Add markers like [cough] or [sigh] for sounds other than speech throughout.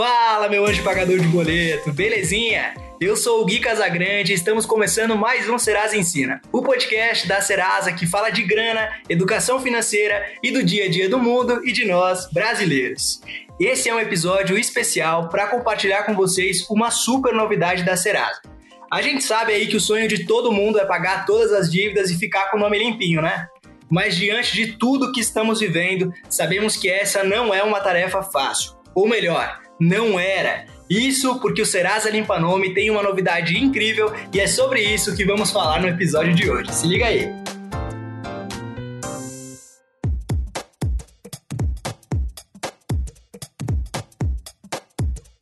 Fala, meu anjo pagador de boleto, belezinha? Eu sou o Gui Casagrande e estamos começando mais um Serasa Ensina, o podcast da Serasa que fala de grana, educação financeira e do dia a dia do mundo e de nós, brasileiros. Esse é um episódio especial para compartilhar com vocês uma super novidade da Serasa. A gente sabe aí que o sonho de todo mundo é pagar todas as dívidas e ficar com o nome limpinho, né? Mas diante de tudo que estamos vivendo, sabemos que essa não é uma tarefa fácil. Ou melhor, não era. Isso porque o Serasa Limpa Nome tem uma novidade incrível e é sobre isso que vamos falar no episódio de hoje. Se liga aí!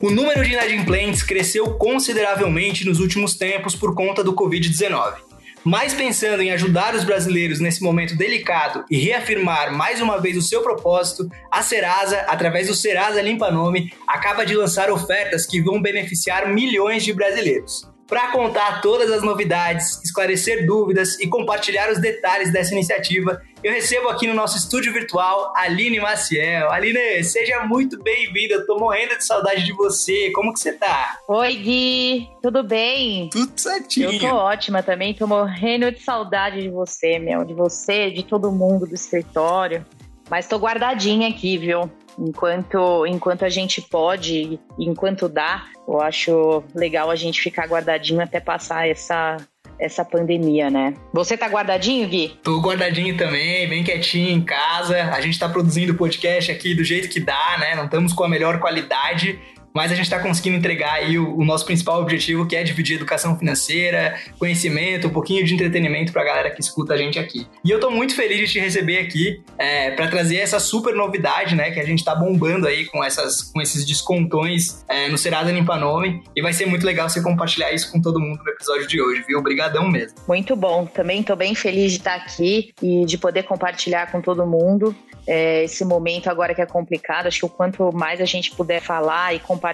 O número de inadimplentes cresceu consideravelmente nos últimos tempos por conta do Covid-19. Mas pensando em ajudar os brasileiros nesse momento delicado e reafirmar mais uma vez o seu propósito, a Serasa, através do Serasa Limpa Nome, acaba de lançar ofertas que vão beneficiar milhões de brasileiros. Para contar todas as novidades, esclarecer dúvidas e compartilhar os detalhes dessa iniciativa, eu recebo aqui no nosso estúdio virtual Aline Maciel. Aline, seja muito bem-vinda. Eu tô morrendo de saudade de você. Como que você tá? Oi, Gui. Tudo bem? Tudo certinho. Eu tô ótima também. Tô morrendo de saudade de você, meu. De você, de todo mundo do escritório. Mas tô guardadinha aqui, viu? enquanto, enquanto a gente pode, enquanto dá, eu acho legal a gente ficar guardadinho até passar essa, essa pandemia, né? Você tá guardadinho, Gui? Tô guardadinho também, bem quietinho em casa. A gente tá produzindo o podcast aqui do jeito que dá, né? Não estamos com a melhor qualidade, mas a gente está conseguindo entregar aí o, o, nosso principal objetivo, que é dividir educação financeira, conhecimento, um pouquinho de entretenimento para a galera que escuta a gente aqui. E eu estou muito feliz de te receber aqui é, para trazer essa super novidade, né, que a gente está bombando aí com, essas, com esses descontões é, no Serasa Limpa Nome, e vai ser muito legal você compartilhar isso com todo mundo no episódio de hoje, viu? Obrigadão mesmo. Muito bom, também estou bem feliz de estar aqui e de poder compartilhar com todo mundo é, esse momento agora que é complicado. Acho que o quanto mais a gente puder falar e compartilhar,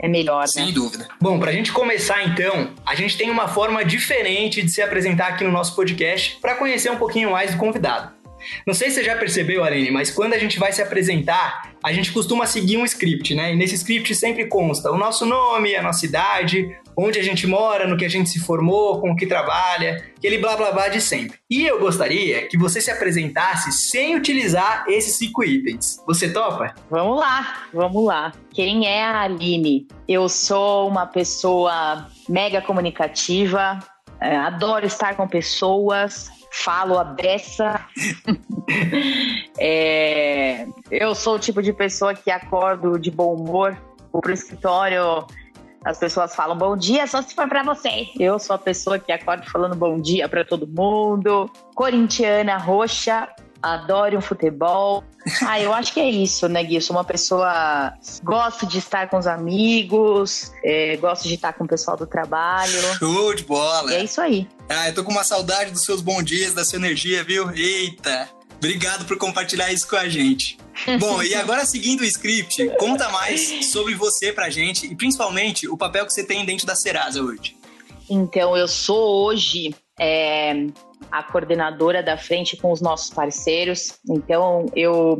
é melhor, né? Sem dúvida. Bom, para a gente começar então, a gente tem uma forma diferente de se apresentar aqui no nosso podcast para conhecer um pouquinho mais do convidado. Não sei se você já percebeu, Aline, mas quando a gente vai se apresentar, a gente costuma seguir um script, né? E nesse script sempre consta o nosso nome, a nossa idade, onde a gente mora, no que a gente se formou, com o que trabalha, aquele blá blá blá de sempre. E eu gostaria que você se apresentasse sem utilizar esses cinco itens. Você topa? Vamos lá, vamos lá. Quem é a Aline? Eu sou uma pessoa mega comunicativa, é, adoro estar com pessoas, falo a beça. é, eu sou o tipo de pessoa que acordo de bom humor, vou pro escritório, as pessoas falam bom dia só se for para você. Eu sou a pessoa que acorda falando bom dia para todo mundo. Corintiana roxa, adoro um futebol. [laughs] Ah, eu acho que é isso, né, Gui? Eu sou uma pessoa. Gosto de estar com os amigos, é, gosto de estar com o pessoal do trabalho. Show de bola! E é isso aí. Ah, eu tô com uma saudade dos seus bons dias, da sua energia, viu? Eita! Obrigado por compartilhar isso com a gente. [laughs] Bom, e agora seguindo o script, conta mais [laughs] sobre você pra gente e principalmente o papel que você tem dentro da Serasa hoje. Então, eu sou hoje é, a coordenadora da frente com os nossos parceiros. Então, eu,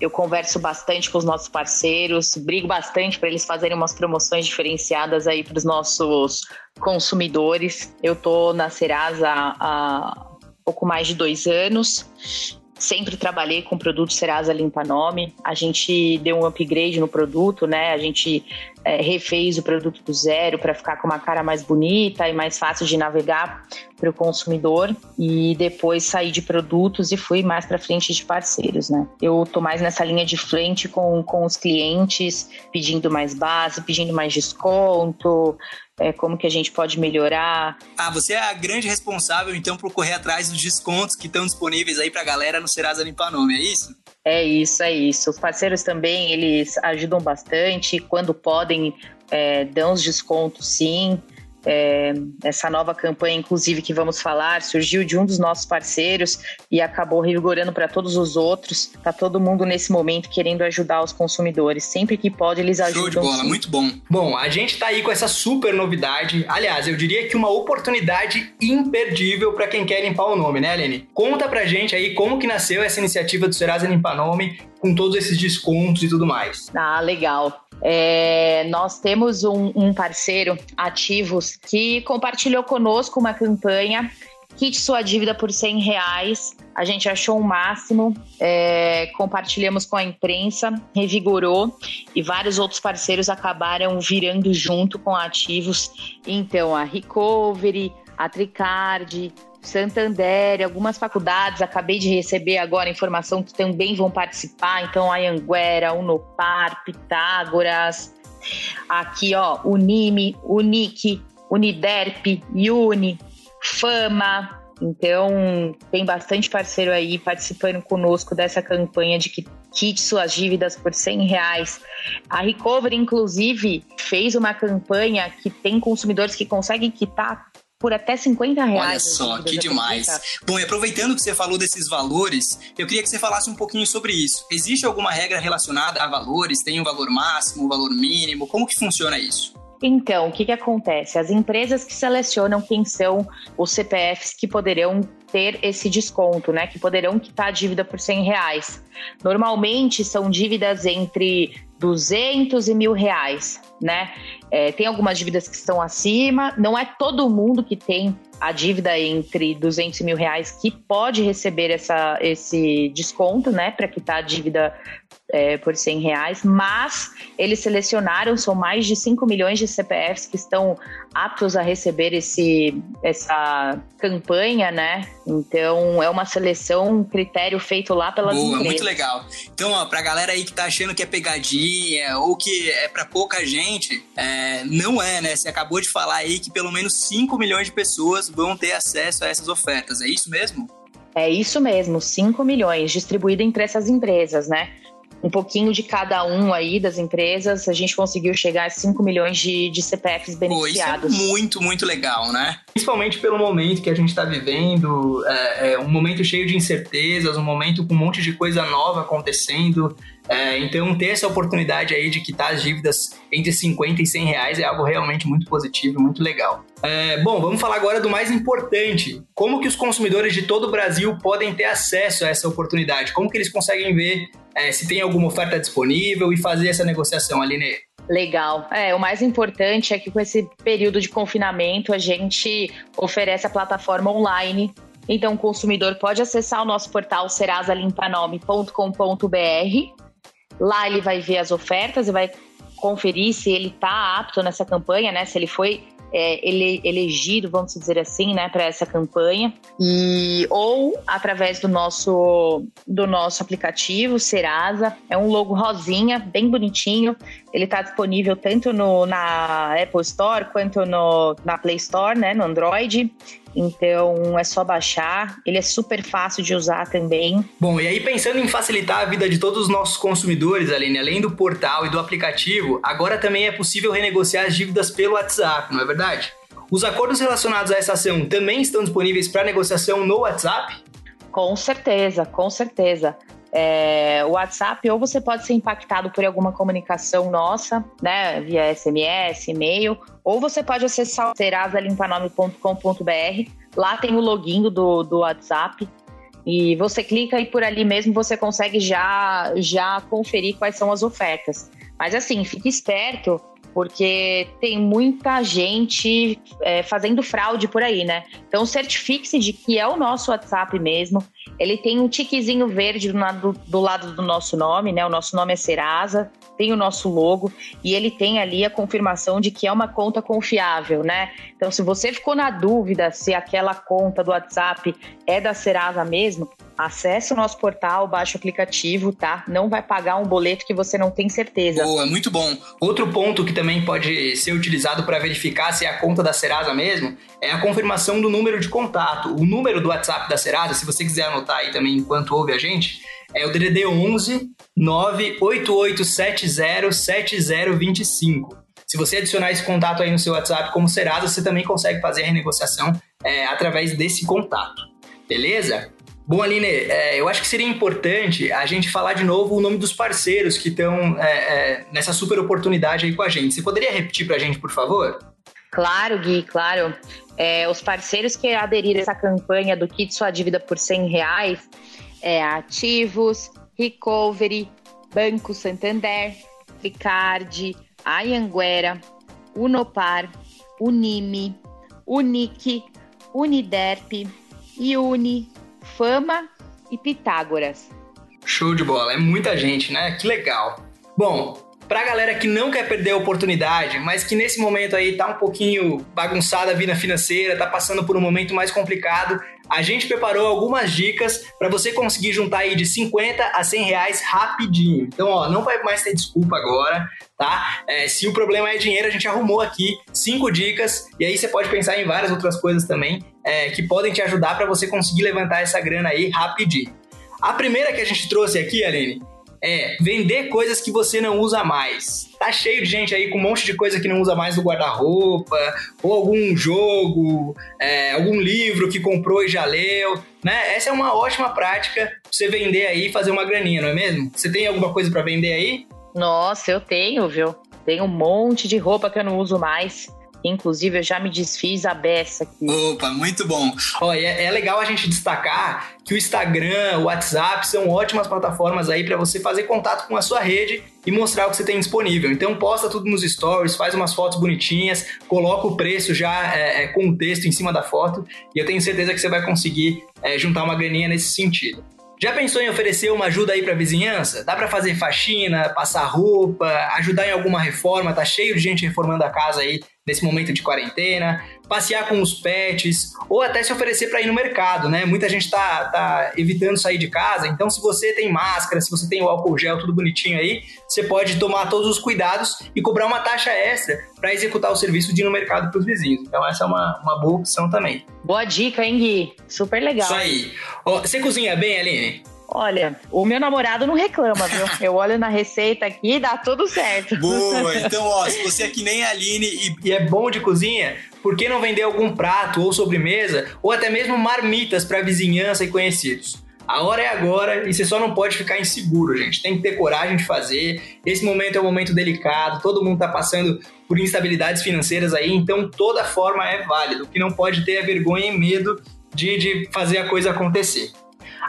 eu converso bastante com os nossos parceiros, brigo bastante para eles fazerem umas promoções diferenciadas aí para os nossos consumidores. Eu tô na Serasa há pouco mais de dois anos sempre trabalhei com produto Serasa Limpa Nome. A gente deu um upgrade no produto, né? A gente é, refez o produto do zero para ficar com uma cara mais bonita e mais fácil de navegar para o consumidor. E depois saí de produtos e fui mais para frente de parceiros, né? Eu tô mais nessa linha de frente com, com os clientes, pedindo mais base, pedindo mais desconto, é, como que a gente pode melhorar. Ah, você é a grande responsável, então, por correr atrás dos descontos que estão disponíveis aí para a galera no Serasa Limpa Nome, é isso? É isso, é isso. Os parceiros também, eles ajudam bastante. Quando podem, é, dão os descontos, sim. É, essa nova campanha, inclusive, que vamos falar, surgiu de um dos nossos parceiros e acabou revigorando para todos os outros. Tá todo mundo nesse momento querendo ajudar os consumidores. Sempre que pode, eles ajudam. Show de bola, sim. muito bom. Bom, a gente tá aí com essa super novidade. Aliás, eu diria que uma oportunidade imperdível para quem quer limpar o nome, né, Aline? Conta pra gente aí como que nasceu essa iniciativa do Serasa Limpar Nome com todos esses descontos e tudo mais. Ah, legal. É, nós temos um, um parceiro, Ativos, que compartilhou conosco uma campanha Quite sua dívida por 100 reais. A gente achou o um máximo, é, compartilhamos com a imprensa, revigorou e vários outros parceiros acabaram virando junto com ativos. Então, a Recovery, a Tricard, Santander, algumas faculdades, acabei de receber agora informação que também vão participar, então a Anguera, Unopar, Pitágoras, aqui ó, Unime, Unic, Uniderp, Uni, Fama. Então, tem bastante parceiro aí participando conosco dessa campanha de que quite suas dívidas por 100 reais. A Recovery, inclusive, fez uma campanha que tem consumidores que conseguem quitar por até 50 reais. Olha só, que demais. Bom, e aproveitando que você falou desses valores, eu queria que você falasse um pouquinho sobre isso. Existe alguma regra relacionada a valores? Tem um valor máximo, um valor mínimo? Como que funciona isso? Então, o que, que acontece? As empresas que selecionam quem são os CPFs que poderão ter esse desconto, né? Que poderão quitar a dívida por 100 reais. Normalmente são dívidas entre 200 e mil reais, né? É, tem algumas dívidas que estão acima, não é todo mundo que tem a dívida entre 200 mil reais que pode receber essa, esse desconto, né, para quitar a dívida é, por 100 reais, mas eles selecionaram, são mais de 5 milhões de CPFs que estão aptos a receber esse, essa campanha, né? Então é uma seleção, um critério feito lá pelas Boa, empresas. muito legal. Então, ó, pra galera aí que tá achando que é pegadinha ou que é para pouca gente, é, não é, né? Você acabou de falar aí que pelo menos 5 milhões de pessoas vão ter acesso a essas ofertas, é isso mesmo? É isso mesmo, 5 milhões distribuído entre essas empresas, né? Um pouquinho de cada um aí das empresas, a gente conseguiu chegar a 5 milhões de, de CPFs beneficiados. Pô, isso é muito, muito legal, né? Principalmente pelo momento que a gente está vivendo, é, é, um momento cheio de incertezas, um momento com um monte de coisa nova acontecendo. É, então, ter essa oportunidade aí de quitar as dívidas entre 50 e 100 reais é algo realmente muito positivo, muito legal. É, bom, vamos falar agora do mais importante. Como que os consumidores de todo o Brasil podem ter acesso a essa oportunidade? Como que eles conseguem ver é, se tem alguma oferta disponível e fazer essa negociação, Aline? Legal. É, o mais importante é que com esse período de confinamento a gente oferece a plataforma online. Então o consumidor pode acessar o nosso portal serasalimpanome.com.br. Lá ele vai ver as ofertas e vai conferir se ele está apto nessa campanha, né? Se ele foi é, ele, elegido, vamos dizer assim, né, para essa campanha. E ou através do nosso do nosso aplicativo Serasa, é um logo rosinha, bem bonitinho. Ele está disponível tanto no, na Apple Store quanto no, na Play Store, né, no Android. Então é só baixar, ele é super fácil de usar também. Bom, e aí pensando em facilitar a vida de todos os nossos consumidores, Aline, além do portal e do aplicativo, agora também é possível renegociar as dívidas pelo WhatsApp, não é verdade? Os acordos relacionados a essa ação também estão disponíveis para negociação no WhatsApp? Com certeza, com certeza é, o WhatsApp, ou você pode ser impactado por alguma comunicação nossa, né, via SMS, e-mail, ou você pode acessar o serasalimpanome.com.br. Lá tem o login do, do WhatsApp. E você clica e por ali mesmo você consegue já, já conferir quais são as ofertas. Mas assim, fique esperto, porque tem muita gente é, fazendo fraude por aí, né? Então certifique-se de que é o nosso WhatsApp mesmo. Ele tem um tiquezinho verde do lado, do lado do nosso nome, né? O nosso nome é Serasa, tem o nosso logo e ele tem ali a confirmação de que é uma conta confiável, né? Então, se você ficou na dúvida se aquela conta do WhatsApp é da Serasa mesmo, Acesse o nosso portal, baixe o aplicativo, tá? Não vai pagar um boleto que você não tem certeza. Boa, muito bom. Outro ponto que também pode ser utilizado para verificar se é a conta da Serasa mesmo é a confirmação do número de contato. O número do WhatsApp da Serasa, se você quiser anotar aí também enquanto ouve a gente, é o DDD 11 988707025. Se você adicionar esse contato aí no seu WhatsApp como Serasa, você também consegue fazer a renegociação é, através desse contato. Beleza? Bom, Aline, é, eu acho que seria importante a gente falar de novo o nome dos parceiros que estão é, é, nessa super oportunidade aí com a gente. Você poderia repetir para a gente, por favor? Claro, Gui, claro. É, os parceiros que aderiram a essa campanha do Kit Sua Dívida por 100 reais é Ativos, Recovery, Banco Santander, Africard, Ayanguera, Unopar, Unime, Unique, Uniderp, Iuni, Fama e Pitágoras. Show de bola, é muita gente, né? Que legal. Bom, pra galera que não quer perder a oportunidade, mas que nesse momento aí tá um pouquinho bagunçada a vida financeira, tá passando por um momento mais complicado, a gente preparou algumas dicas para você conseguir juntar aí de 50 a 100 reais rapidinho. Então, ó, não vai mais ter desculpa agora, tá? É, se o problema é dinheiro, a gente arrumou aqui cinco dicas e aí você pode pensar em várias outras coisas também é, que podem te ajudar para você conseguir levantar essa grana aí rapidinho. A primeira que a gente trouxe aqui, Aline, é vender coisas que você não usa mais. Tá cheio de gente aí com um monte de coisa que não usa mais no guarda-roupa, ou algum jogo, é, algum livro que comprou e já leu, né? Essa é uma ótima prática pra você vender aí e fazer uma graninha, não é mesmo? Você tem alguma coisa para vender aí? Nossa, eu tenho, viu? Tenho um monte de roupa que eu não uso mais. Inclusive, eu já me desfiz a beça aqui. Opa, muito bom. Olha, é, é legal a gente destacar que o Instagram, o WhatsApp são ótimas plataformas aí para você fazer contato com a sua rede e mostrar o que você tem disponível. Então posta tudo nos stories, faz umas fotos bonitinhas, coloca o preço já é, é, com o texto em cima da foto e eu tenho certeza que você vai conseguir é, juntar uma graninha nesse sentido. Já pensou em oferecer uma ajuda aí para vizinhança? Dá para fazer faxina, passar roupa, ajudar em alguma reforma? Tá cheio de gente reformando a casa aí nesse momento de quarentena, passear com os pets, ou até se oferecer para ir no mercado, né? Muita gente tá, tá evitando sair de casa, então se você tem máscara, se você tem o álcool gel tudo bonitinho aí, você pode tomar todos os cuidados e cobrar uma taxa extra para executar o serviço de ir no mercado para os vizinhos. Então essa é uma, uma boa opção também. Boa dica, hein, Gui? Super legal. Isso aí. você cozinha bem, Aline? Olha, o meu namorado não reclama, viu? Eu olho na receita aqui e dá tudo certo. Boa! [laughs] Então, ó, se você é que nem a Aline e, e é bom de cozinha, por que não vender algum prato ou sobremesa ou até mesmo marmitas para vizinhança e conhecidos? A hora é agora e você só não pode ficar inseguro, gente. Tem que ter coragem de fazer. Esse momento é um momento delicado, todo mundo está passando por instabilidades financeiras aí, então toda forma é válida. O que não pode ter é vergonha e medo de, de fazer a coisa acontecer.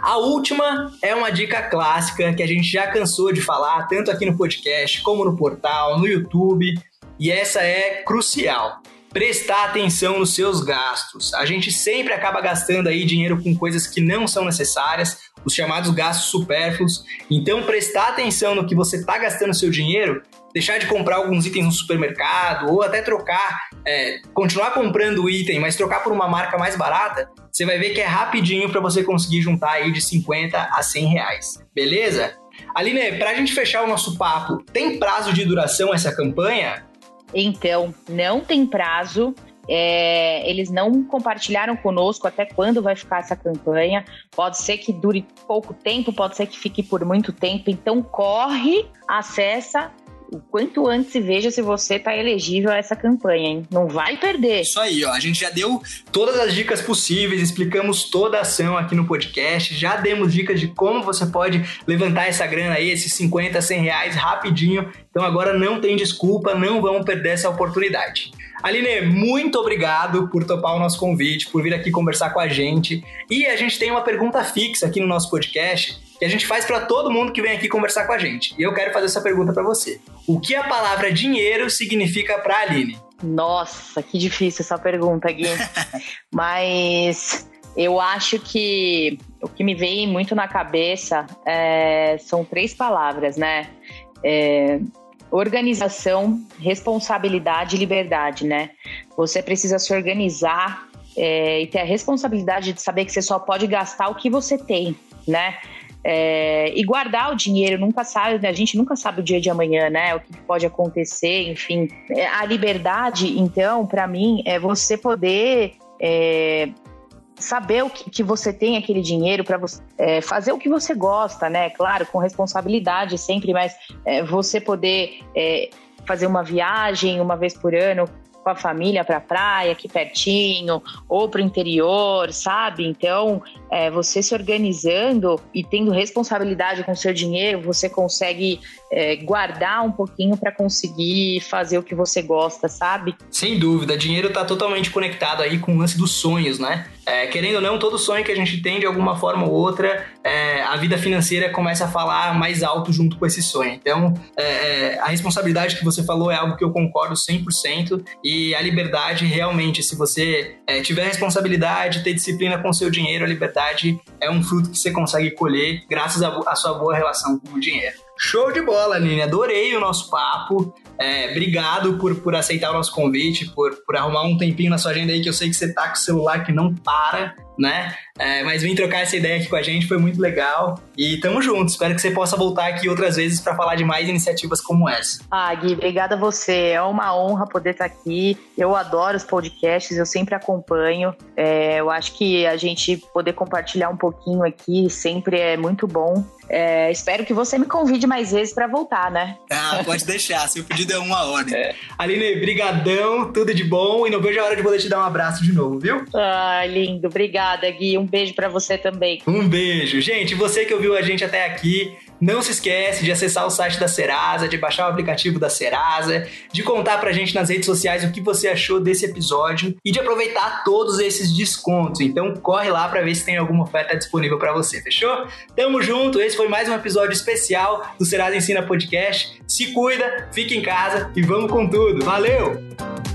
A última é uma dica clássica que a gente já cansou de falar, tanto aqui no podcast, como no portal, no YouTube, e essa é crucial. Prestar atenção nos seus gastos. A gente sempre acaba gastando aí dinheiro com coisas que não são necessárias, os chamados gastos supérfluos. Então, prestar atenção no que você está gastando seu dinheiro deixar de comprar alguns itens no supermercado ou até trocar, é, continuar comprando o item, mas trocar por uma marca mais barata, você vai ver que é rapidinho para você conseguir juntar aí de 50 a 100 reais. Beleza? Aline, para a gente fechar o nosso papo, tem prazo de duração essa campanha? Então, não tem prazo. É, eles não compartilharam conosco até quando vai ficar essa campanha. Pode ser que dure pouco tempo, pode ser que fique por muito tempo. Então corre, acessa o quanto antes se veja se você está elegível a essa campanha, hein? Não vai perder. Isso aí, ó. A gente já deu todas as dicas possíveis, explicamos toda a ação aqui no podcast, já demos dicas de como você pode levantar essa grana aí, esses 50, 100 reais rapidinho. Então agora não tem desculpa, não vamos perder essa oportunidade. Aline, muito obrigado por topar o nosso convite, por vir aqui conversar com a gente. E a gente tem uma pergunta fixa aqui no nosso podcast que a gente faz para todo mundo que vem aqui conversar com a gente. E eu quero fazer essa pergunta para você. O que a palavra dinheiro significa para Aline? Nossa, que difícil essa pergunta, Gui. [laughs] Mas eu acho que o que me vem muito na cabeça é, são três palavras, né? É, organização, responsabilidade e liberdade, né? Você precisa se organizar é, e ter a responsabilidade de saber que você só pode gastar o que você tem, né? É, e guardar o dinheiro, nunca sabe, a gente nunca sabe o dia de amanhã, né? O que pode acontecer, enfim. É, a liberdade, então, para mim, é você poder é, saber o que, que, você tem aquele dinheiro para é, fazer o que você gosta, né? Claro, com responsabilidade sempre, mas é, você poder é, fazer uma viagem uma vez por ano com a família para a praia, aqui pertinho, ou para o interior, sabe? Então, é, você se organizando e tendo responsabilidade com o seu dinheiro, você consegue é, guardar um pouquinho para conseguir fazer o que você gosta, sabe? Sem dúvida, dinheiro está totalmente conectado aí com o lance dos sonhos, né? É, querendo ou não, todo sonho que a gente tem, de alguma forma ou outra, é, a vida financeira começa a falar mais alto junto com esse sonho. Então, é, é a responsabilidade que você falou é algo que eu concordo 100%, e a liberdade, realmente, se você é, tiver responsabilidade, ter disciplina com o seu dinheiro, a liberdade é um fruto que você consegue colher graças à sua boa relação com o dinheiro. Show de bola, Aline. Adorei o nosso papo. É, obrigado por, por aceitar o nosso convite, por, por arrumar um tempinho na sua agenda aí, que eu sei que você tá com o celular que não para, né? É, mas vim trocar essa ideia aqui com a gente, foi muito legal. E tamo junto. Espero que você possa voltar aqui outras vezes para falar de mais iniciativas como essa. Ah, Gui, obrigada a você. É uma honra poder estar aqui. Eu adoro os podcasts, eu sempre acompanho. É, eu acho que a gente poder compartilhar um pouquinho aqui sempre é muito bom. É, espero que você me convide mais vezes para voltar, né? Ah, pode deixar. Seu pedido é uma hora. É. Aline, brigadão, tudo de bom. E não vejo a hora de poder te dar um abraço de novo, viu? Ah, lindo. Obrigada, Gui. Um beijo para você também. Um beijo. Gente, você que ouviu a gente até aqui, não se esquece de acessar o site da Serasa, de baixar o aplicativo da Serasa, de contar pra gente nas redes sociais o que você achou desse episódio e de aproveitar todos esses descontos. Então corre lá para ver se tem alguma oferta disponível para você, fechou? Tamo junto, esse foi mais um episódio especial do Serasa Ensina Podcast. Se cuida, fique em casa e vamos com tudo. Valeu!